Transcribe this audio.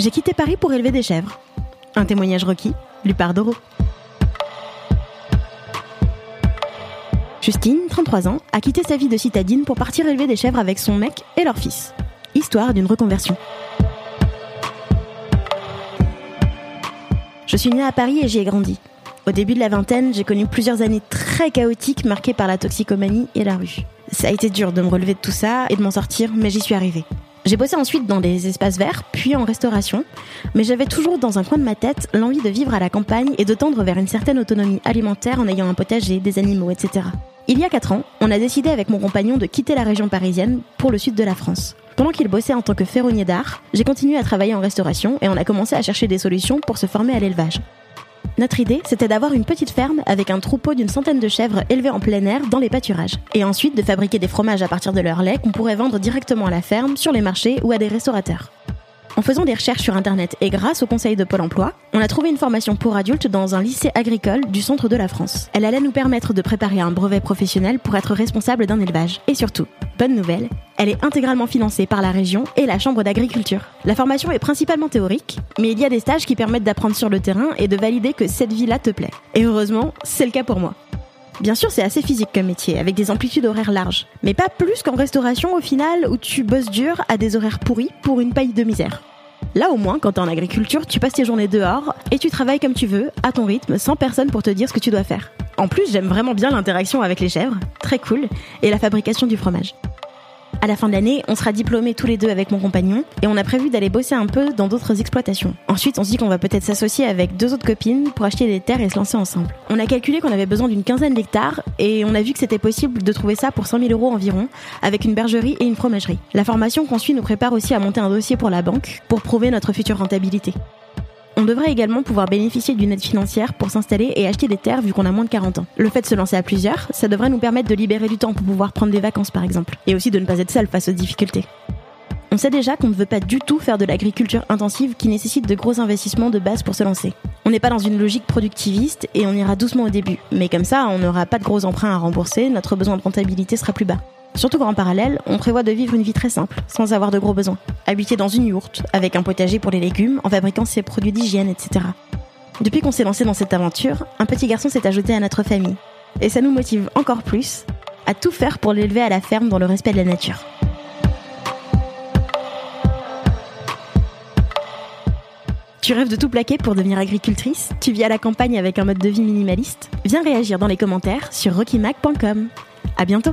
J'ai quitté Paris pour élever des chèvres. Un témoignage requis, lu par Doro. Justine, 33 ans, a quitté sa vie de citadine pour partir élever des chèvres avec son mec et leur fils. Histoire d'une reconversion. Je suis née à Paris et j'y ai grandi. Au début de la vingtaine, j'ai connu plusieurs années très chaotiques marquées par la toxicomanie et la rue. Ça a été dur de me relever de tout ça et de m'en sortir, mais j'y suis arrivée. J'ai bossé ensuite dans des espaces verts, puis en restauration, mais j'avais toujours dans un coin de ma tête l'envie de vivre à la campagne et de tendre vers une certaine autonomie alimentaire en ayant un potager, des animaux, etc. Il y a 4 ans, on a décidé avec mon compagnon de quitter la région parisienne pour le sud de la France. Pendant qu'il bossait en tant que ferronnier d'art, j'ai continué à travailler en restauration et on a commencé à chercher des solutions pour se former à l'élevage. Notre idée, c'était d'avoir une petite ferme avec un troupeau d'une centaine de chèvres élevées en plein air dans les pâturages. Et ensuite de fabriquer des fromages à partir de leur lait qu'on pourrait vendre directement à la ferme, sur les marchés ou à des restaurateurs. En faisant des recherches sur Internet et grâce au conseil de Pôle emploi, on a trouvé une formation pour adultes dans un lycée agricole du centre de la France. Elle allait nous permettre de préparer un brevet professionnel pour être responsable d'un élevage. Et surtout, bonne nouvelle, elle est intégralement financée par la région et la Chambre d'agriculture. La formation est principalement théorique, mais il y a des stages qui permettent d'apprendre sur le terrain et de valider que cette vie-là te plaît. Et heureusement, c'est le cas pour moi. Bien sûr, c'est assez physique comme métier, avec des amplitudes horaires larges. Mais pas plus qu'en restauration au final, où tu bosses dur à des horaires pourris pour une paille de misère. Là au moins, quand t'es en agriculture, tu passes tes journées dehors et tu travailles comme tu veux, à ton rythme, sans personne pour te dire ce que tu dois faire. En plus, j'aime vraiment bien l'interaction avec les chèvres, très cool, et la fabrication du fromage. À la fin de l'année, on sera diplômés tous les deux avec mon compagnon et on a prévu d'aller bosser un peu dans d'autres exploitations. Ensuite, on se dit qu'on va peut-être s'associer avec deux autres copines pour acheter des terres et se lancer ensemble. On a calculé qu'on avait besoin d'une quinzaine d'hectares et on a vu que c'était possible de trouver ça pour 100 000 euros environ avec une bergerie et une fromagerie. La formation qu'on suit nous prépare aussi à monter un dossier pour la banque pour prouver notre future rentabilité. On devrait également pouvoir bénéficier d'une aide financière pour s'installer et acheter des terres vu qu'on a moins de 40 ans. Le fait de se lancer à plusieurs, ça devrait nous permettre de libérer du temps pour pouvoir prendre des vacances par exemple, et aussi de ne pas être seul face aux difficultés. On sait déjà qu'on ne veut pas du tout faire de l'agriculture intensive qui nécessite de gros investissements de base pour se lancer. On n'est pas dans une logique productiviste et on ira doucement au début, mais comme ça on n'aura pas de gros emprunts à rembourser, notre besoin de rentabilité sera plus bas. Surtout qu'en parallèle, on prévoit de vivre une vie très simple, sans avoir de gros besoins. Habiter dans une yourte, avec un potager pour les légumes, en fabriquant ses produits d'hygiène, etc. Depuis qu'on s'est lancé dans cette aventure, un petit garçon s'est ajouté à notre famille. Et ça nous motive encore plus à tout faire pour l'élever à la ferme dans le respect de la nature. Tu rêves de tout plaquer pour devenir agricultrice? Tu vis à la campagne avec un mode de vie minimaliste? Viens réagir dans les commentaires sur rockymac.com. À bientôt